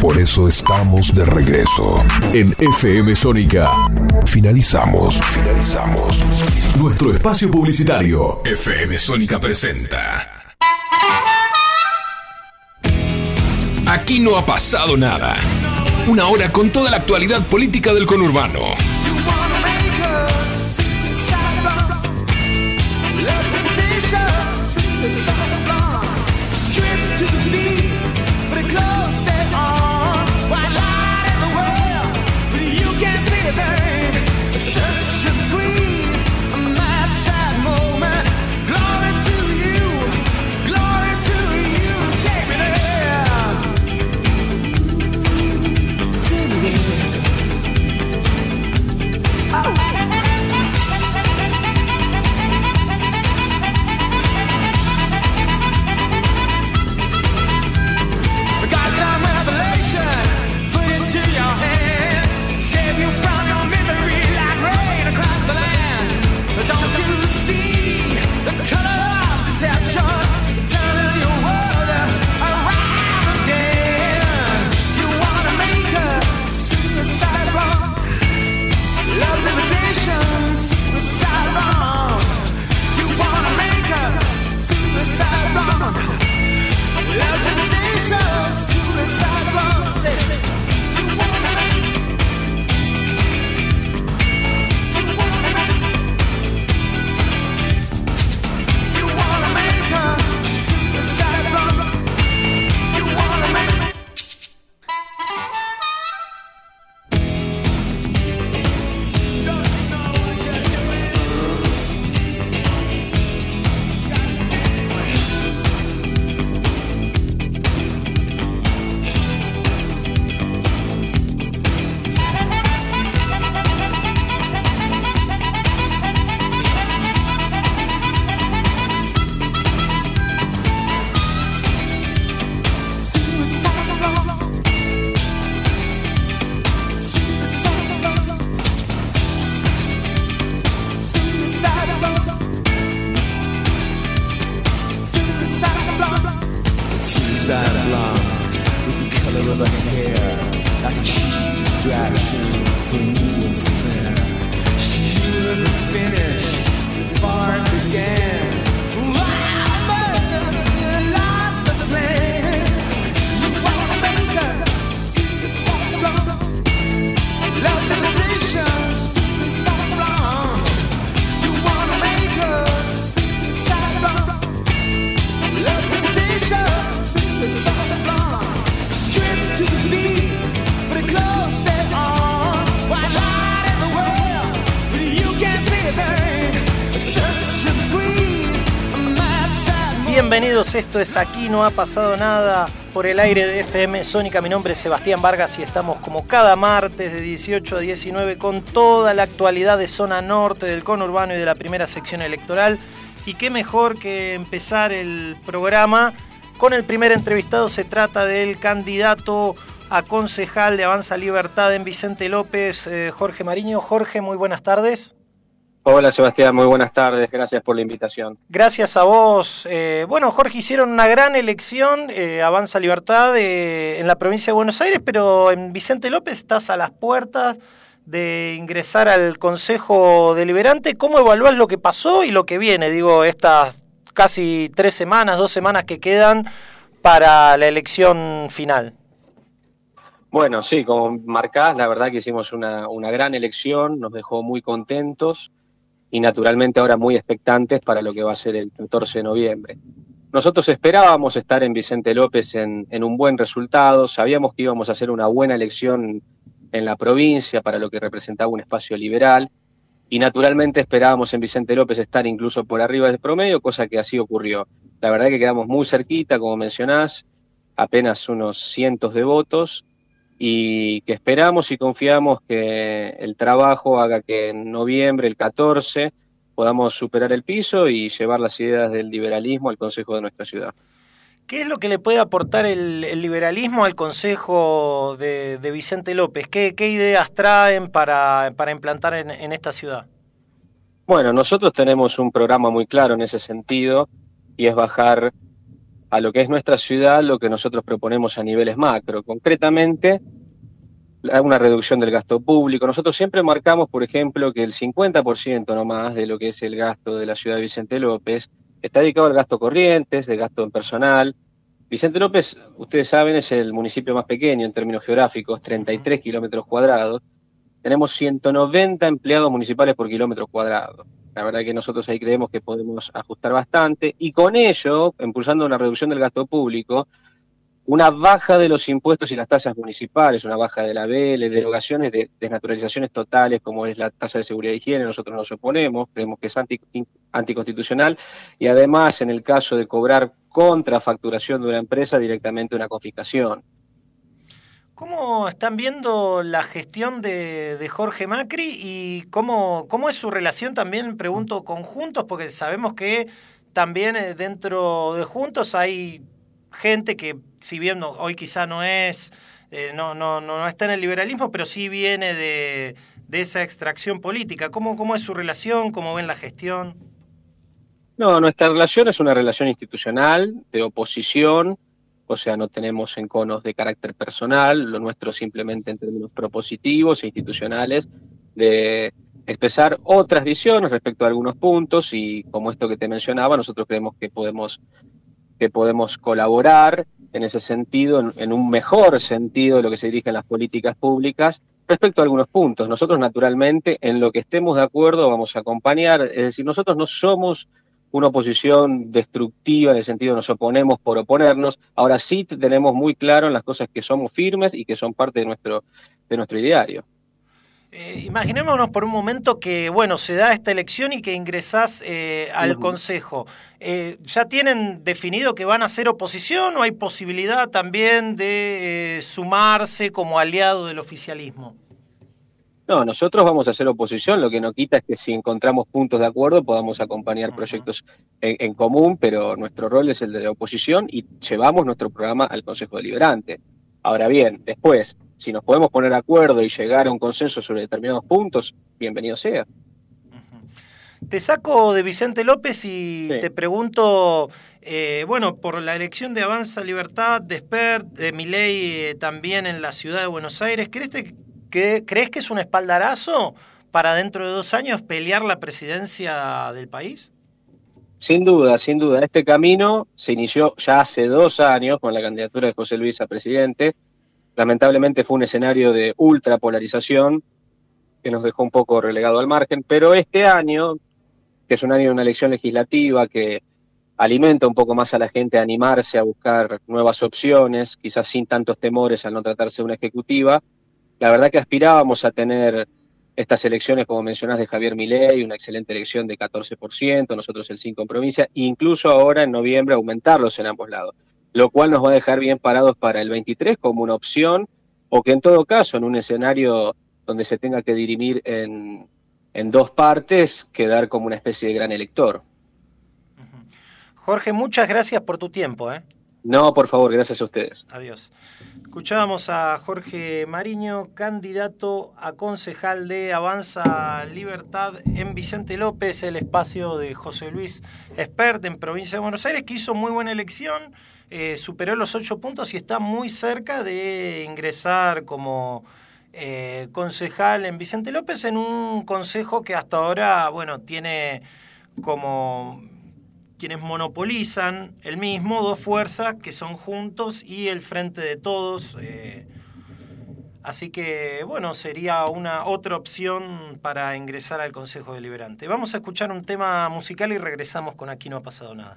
Por eso estamos de regreso en FM Sónica. Finalizamos. Finalizamos. Nuestro espacio publicitario. FM Sónica presenta. Aquí no ha pasado nada. Una hora con toda la actualidad política del conurbano. Esto es Aquí no ha pasado nada por el aire de FM Sónica. Mi nombre es Sebastián Vargas y estamos como cada martes de 18 a 19 con toda la actualidad de zona norte, del conurbano y de la primera sección electoral. Y qué mejor que empezar el programa con el primer entrevistado. Se trata del candidato a concejal de Avanza Libertad en Vicente López, eh, Jorge Mariño. Jorge, muy buenas tardes. Hola Sebastián, muy buenas tardes, gracias por la invitación. Gracias a vos. Eh, bueno, Jorge, hicieron una gran elección, eh, Avanza Libertad, eh, en la provincia de Buenos Aires, pero en Vicente López estás a las puertas de ingresar al Consejo Deliberante. ¿Cómo evaluás lo que pasó y lo que viene? Digo, estas casi tres semanas, dos semanas que quedan para la elección final. Bueno, sí, como marcás, la verdad que hicimos una, una gran elección, nos dejó muy contentos y naturalmente ahora muy expectantes para lo que va a ser el 14 de noviembre. Nosotros esperábamos estar en Vicente López en, un buen resultado, sabíamos que íbamos a hacer una buena elección en la provincia para lo que representaba un espacio liberal y naturalmente esperábamos en Vicente López estar incluso por arriba del promedio, cosa que así ocurrió. La verdad que quedamos muy cerquita, como mencionás, apenas unos cientos de votos y que esperamos y confiamos que el trabajo haga que en noviembre, el 14, podamos superar el piso y llevar las ideas del liberalismo al Consejo de nuestra ciudad. ¿Qué es lo que le puede aportar el, liberalismo al Consejo de, Vicente López? ¿Qué, ideas traen para, implantar en, en esta ciudad? Bueno, nosotros tenemos un programa muy claro en ese sentido y es bajar a lo que es nuestra ciudad, lo que nosotros proponemos a niveles macro. Concretamente, una reducción del gasto público. Nosotros siempre marcamos, por ejemplo, que el 50% no más de lo que es el gasto de la ciudad de Vicente López está dedicado al gasto corrientes, de gasto en personal. Vicente López, ustedes saben, es el municipio más pequeño en términos geográficos, 33 kilómetros cuadrados. Tenemos 190 empleados municipales por kilómetro cuadrado. La verdad que nosotros ahí creemos que podemos ajustar bastante y con ello, impulsando una reducción del gasto público, una baja de los impuestos y las tasas municipales, una baja de la BL, derogaciones de desnaturalizaciones totales como es la tasa de seguridad y higiene, nosotros nos oponemos, creemos que es anticonstitucional y además en el caso de cobrar contrafacturación de una empresa directamente una confiscación. ¿Cómo están viendo la gestión de, Jorge Macri y cómo, cómo es su relación también, pregunto, con Juntos? Porque sabemos que también eh, dentro de Juntos hay gente que, si bien hoy quizá no es, eh, no, no, no, está en el liberalismo, pero sí viene de, esa extracción política. ¿Cómo, ¿Cómo es su relación? ¿Cómo ven la gestión? No, nuestra relación es una relación institucional, de oposición, o sea, no tenemos enconos de carácter personal, lo nuestro simplemente en términos propositivos e institucionales, de expresar otras visiones respecto a algunos puntos y como esto que te mencionaba, nosotros creemos que podemos, que podemos colaborar en ese sentido, en, un mejor sentido de lo que se dirige en las políticas públicas respecto a algunos puntos. Nosotros naturalmente en lo que estemos de acuerdo vamos a acompañar, es decir, nosotros no somos una oposición destructiva en el sentido de nos oponemos por oponernos. Ahora sí tenemos muy claro en las cosas que somos firmes y que son parte de nuestro, de nuestro ideario. Eh, imaginémonos por un momento que, bueno, se da esta elección y que ingresás eh, al Consejo. Eh, ¿Ya tienen definido que van a ser oposición o hay posibilidad también de sumarse como aliado del oficialismo? No, nosotros vamos a hacer oposición, lo que no quita es que si encontramos puntos de acuerdo podamos acompañar proyectos en, común, pero nuestro rol es el de la oposición y llevamos nuestro programa al Consejo Deliberante. Ahora bien, después, si nos podemos poner de acuerdo y llegar a un consenso sobre determinados puntos, bienvenido sea. Te saco de Vicente López y te pregunto, eh, bueno, por la elección de Avanza Libertad, de Spert, de Miley eh, también en la ciudad de Buenos Aires, ¿crees que ¿Crees que es un espaldarazo para dentro de dos años pelear la presidencia del país? Sin duda, sin duda. Este camino se inició ya hace dos años con la candidatura de José Luis a presidente. Lamentablemente fue un escenario de ultrapolarización que nos dejó un poco relegado al margen, pero este año, que es un año de una elección legislativa que alimenta un poco más a la gente a animarse a buscar nuevas opciones, quizás sin tantos temores al no tratarse de una ejecutiva, la verdad que aspirábamos a tener estas elecciones, como mencionás, de Javier Milei, una excelente elección de 14%, nosotros el 5% en provincia, e incluso ahora en noviembre aumentarlos en ambos lados, lo cual nos va a dejar bien parados para el 23 como una opción, o que en todo caso, en un escenario donde se tenga que dirimir en, en dos partes, quedar como una especie de gran elector. Jorge, muchas gracias por tu tiempo. ¿eh? No, por favor, gracias a ustedes. Adiós. Escuchábamos a Jorge Mariño, candidato a concejal de Avanza Libertad en Vicente López, el espacio de José Luis Espert en provincia de Buenos Aires, que hizo muy buena elección, eh, superó los ocho puntos y está muy cerca de ingresar como eh, concejal en Vicente López en un consejo que hasta ahora, bueno, tiene como quienes monopolizan el mismo, dos fuerzas que son juntos y el frente de todos. Eh, así que, bueno, sería una otra opción para ingresar al Consejo Deliberante. Vamos a escuchar un tema musical y regresamos con Aquí no ha pasado nada.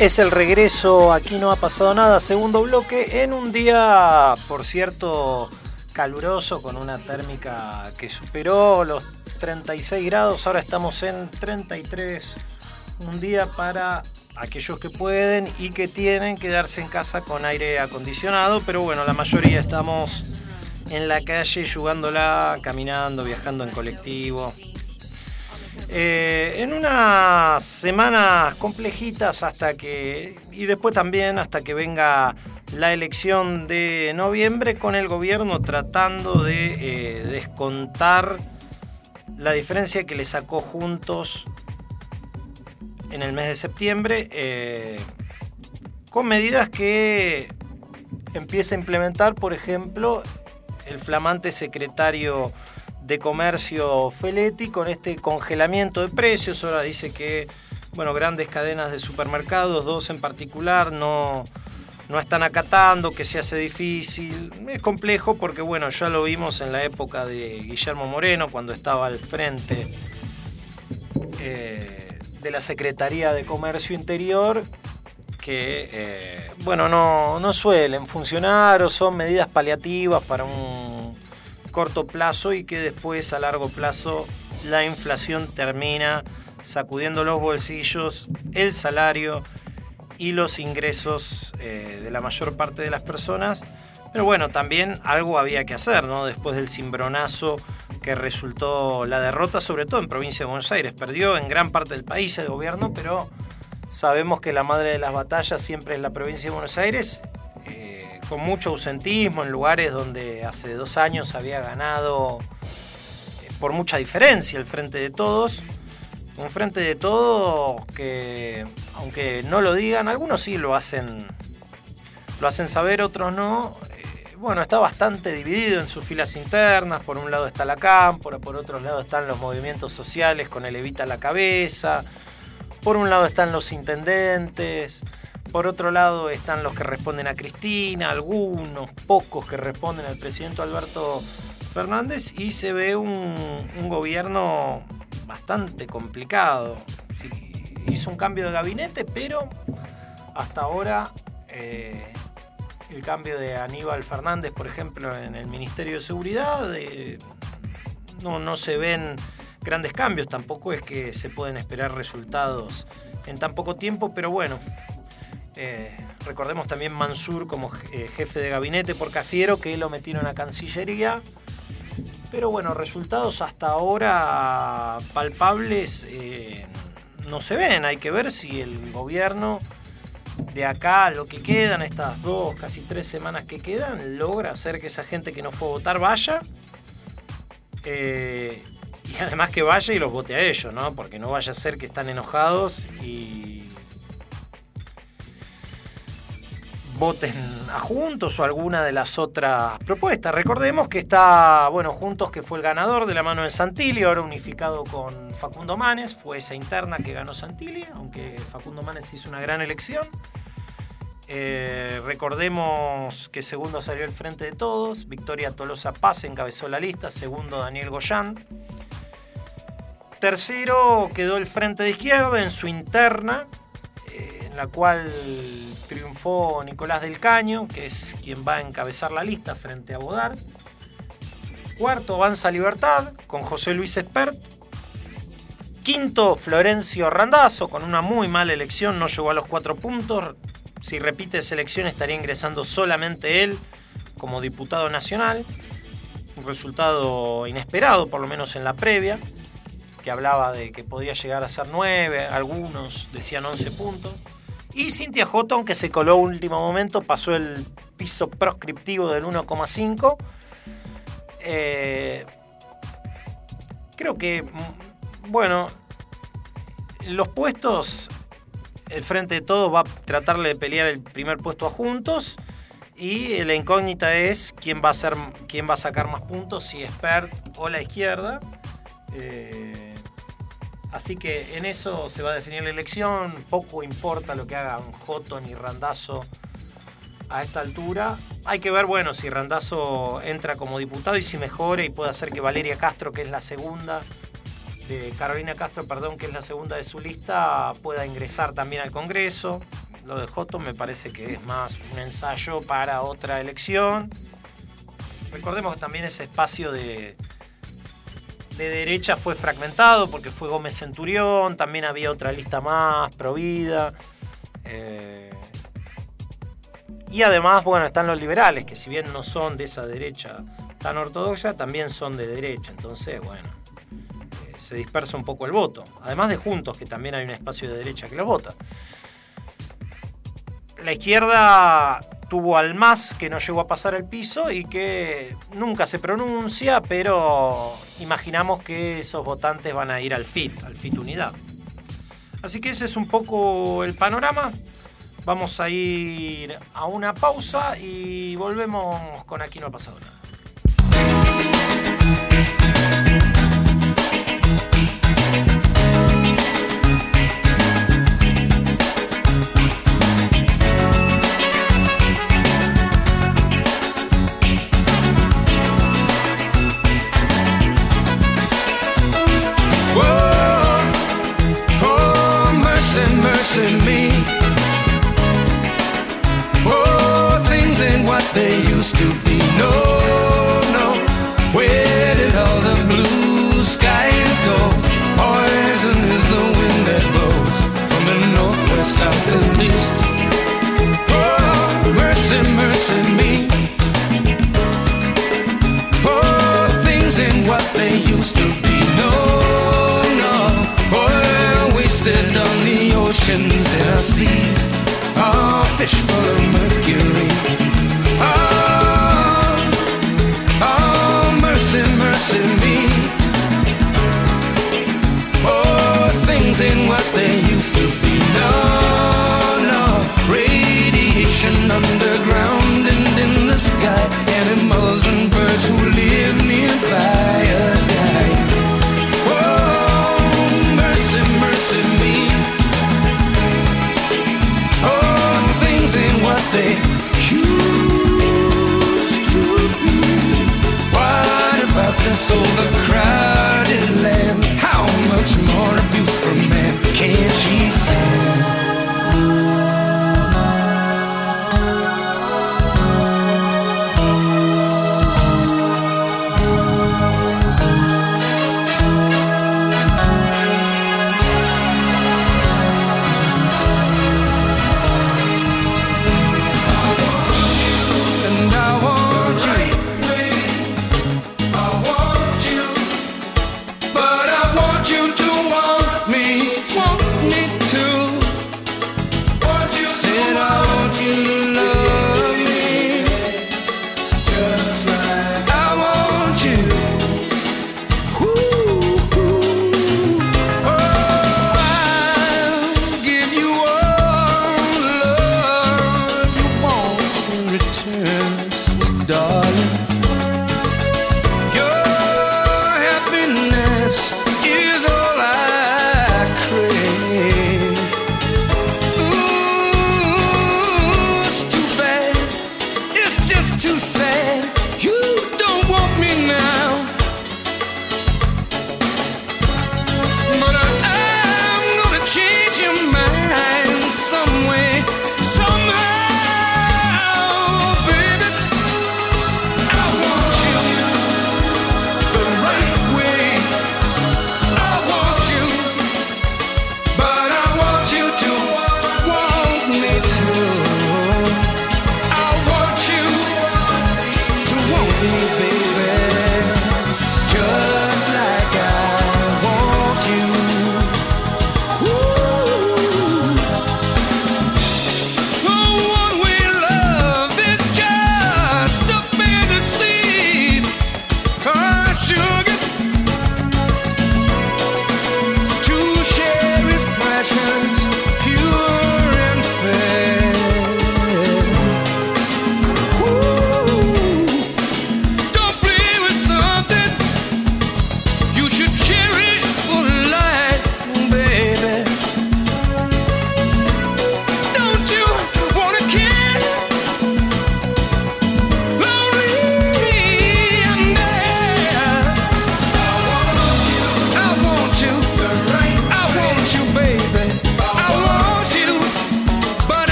Es el regreso, aquí no ha pasado nada, segundo bloque, en un día, por cierto, caluroso, con una térmica que superó los 36 grados, ahora estamos en 33, un día para aquellos que pueden y que tienen quedarse en casa con aire acondicionado, pero bueno, la mayoría estamos en la calle jugándola, caminando, viajando en colectivo, eh, en unas semanas complejitas hasta que, y después también hasta que venga la elección de noviembre con el gobierno tratando de eh, descontar la diferencia que le sacó juntos en el mes de septiembre eh, con medidas que empieza a implementar, por ejemplo, el flamante secretario de Comercio Feletti con este congelamiento de precios. Ahora dice que bueno, grandes cadenas de supermercados, dos en particular, no, no están acatando, que se hace difícil. Es complejo porque bueno, ya lo vimos en la época de Guillermo Moreno, cuando estaba al frente eh, de la Secretaría de Comercio Interior, que eh, bueno, no, no suelen funcionar o son medidas paliativas para un corto plazo y que después a largo plazo la inflación termina sacudiendo los bolsillos, el salario y los ingresos eh, de la mayor parte de las personas. Pero bueno, también algo había que hacer, ¿no? Después del cimbronazo que resultó la derrota, sobre todo en provincia de Buenos Aires. Perdió en gran parte del país el gobierno, pero sabemos que la madre de las batallas siempre es la provincia de Buenos Aires con mucho ausentismo en lugares donde hace dos años había ganado eh, por mucha diferencia el Frente de Todos. Un Frente de Todos que, aunque no lo digan, algunos sí lo hacen, lo hacen saber, otros no. Eh, bueno, está bastante dividido en sus filas internas. Por un lado está la cámpora, por otro lado están los movimientos sociales con el Evita la cabeza. Por un lado están los intendentes. Por otro lado están los que responden a Cristina, algunos pocos que responden al presidente Alberto Fernández y se ve un, gobierno bastante complicado. hizo un cambio de gabinete, pero hasta ahora eh, el cambio de Aníbal Fernández, por ejemplo, en el Ministerio de Seguridad, eh, no, no se ven grandes cambios, tampoco es que se pueden esperar resultados en tan poco tiempo, pero bueno, eh, recordemos también Mansur como eh, jefe de gabinete por Cafiero, que lo metieron a Cancillería. Pero bueno, resultados hasta ahora palpables eh, no se ven. Hay que ver si el gobierno de acá, lo que quedan, estas dos, casi tres semanas que quedan, logra hacer que esa gente que no fue a votar vaya. y además que vaya y los vote a ellos, ¿no? Porque no vaya a ser que están enojados y voten a Juntos o alguna de las otras propuestas. Recordemos que está, bueno, Juntos que fue el ganador de la mano de Santilli, ahora unificado con Facundo Manes, fue esa interna que ganó Santilli, aunque Facundo Manes hizo una gran elección. Eh, recordemos que segundo salió el Frente de Todos, Victoria Tolosa Paz encabezó la lista, segundo Daniel Goyán. Tercero quedó el Frente de Izquierda en su interna, en la cual triunfó Nicolás del Caño, que es quien va a encabezar la lista frente a Bodar. Cuarto, Avanza Libertad, con José Luis Espert. Quinto, Florencio Randazzo, con una muy mala elección, no llegó a los cuatro puntos. Si repite esa elección estaría ingresando solamente él como diputado nacional. Un resultado inesperado, por lo menos en la previa, que hablaba de que podía llegar a ser nueve, algunos decían 11 puntos. Y Cintia Houghton, que se coló último momento, pasó el piso proscriptivo del 1,5. Eh, creo que, mm, bueno, los puestos, el frente de todos va a tratarle de pelear el primer puesto a Juntos. Y la incógnita es quién va a, ser, quién va a sacar más puntos, si Spert o la izquierda. Eh, Así que en eso se va a definir la elección. Poco importa lo que hagan Joto ni Randazo a esta altura. Hay que ver, bueno, si Randazo entra como diputado y si mejora y puede hacer que Valeria Castro, que es la segunda, de Carolina Castro, perdón, que es la segunda de su lista, pueda ingresar también al Congreso. Lo de Houghton me parece que es más un ensayo para otra elección. Recordemos que también ese espacio de, de derecha fue fragmentado porque fue Gómez Centurión, también había otra lista más, Provida. Eh, y además, bueno, están los liberales, que si bien no son de esa derecha tan ortodoxa, también son de derecha. Entonces, bueno, eh, se dispersa un poco el voto. Además de Juntos, que también hay un espacio de derecha que lo vota. La izquierda tuvo al más que no llegó a pasar el piso y que nunca se pronuncia, pero imaginamos que esos votantes van a ir al FIT, al FIT Unidad. Así que ese es un poco el panorama. Vamos a ir a una pausa y volvemos con Aquí no ha pasado nada.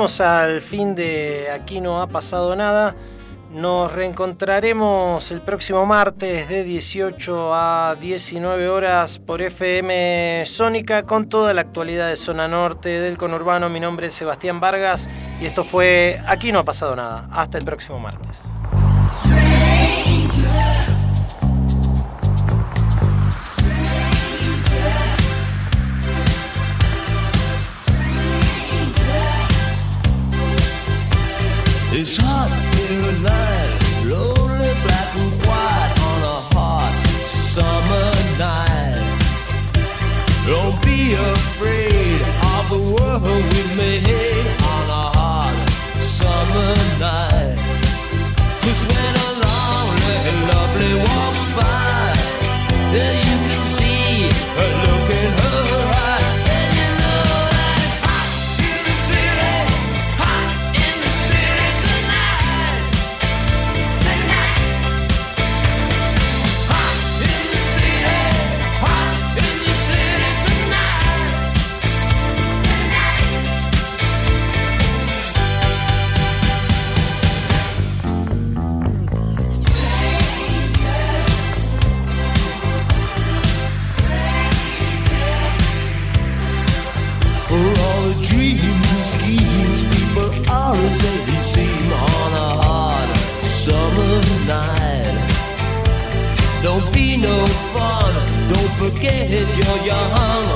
Llegamos al fin de Aquí no ha pasado nada. Nos reencontraremos el próximo martes de 18 a 19 horas por FM Sónica con toda la actualidad de Zona Norte del conurbano. Mi nombre es Sebastián Vargas y esto fue Aquí no ha pasado nada. Hasta el próximo martes. It's hot here at night, lonely black and white on a hot summer night. Don't be afraid of the world we made on a hot summer night. Forget you're young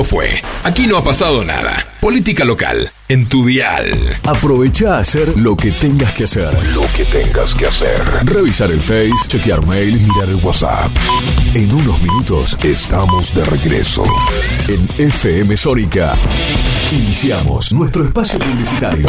Esto fue Aquí no ha pasado nada. Política local en tu dial. Aprovecha a hacer lo que tengas que hacer. Lo que tengas que hacer. Revisar el Face, chequear mail, mirar el WhatsApp. En unos minutos estamos de regreso en FM Sónica. Iniciamos nuestro espacio publicitario.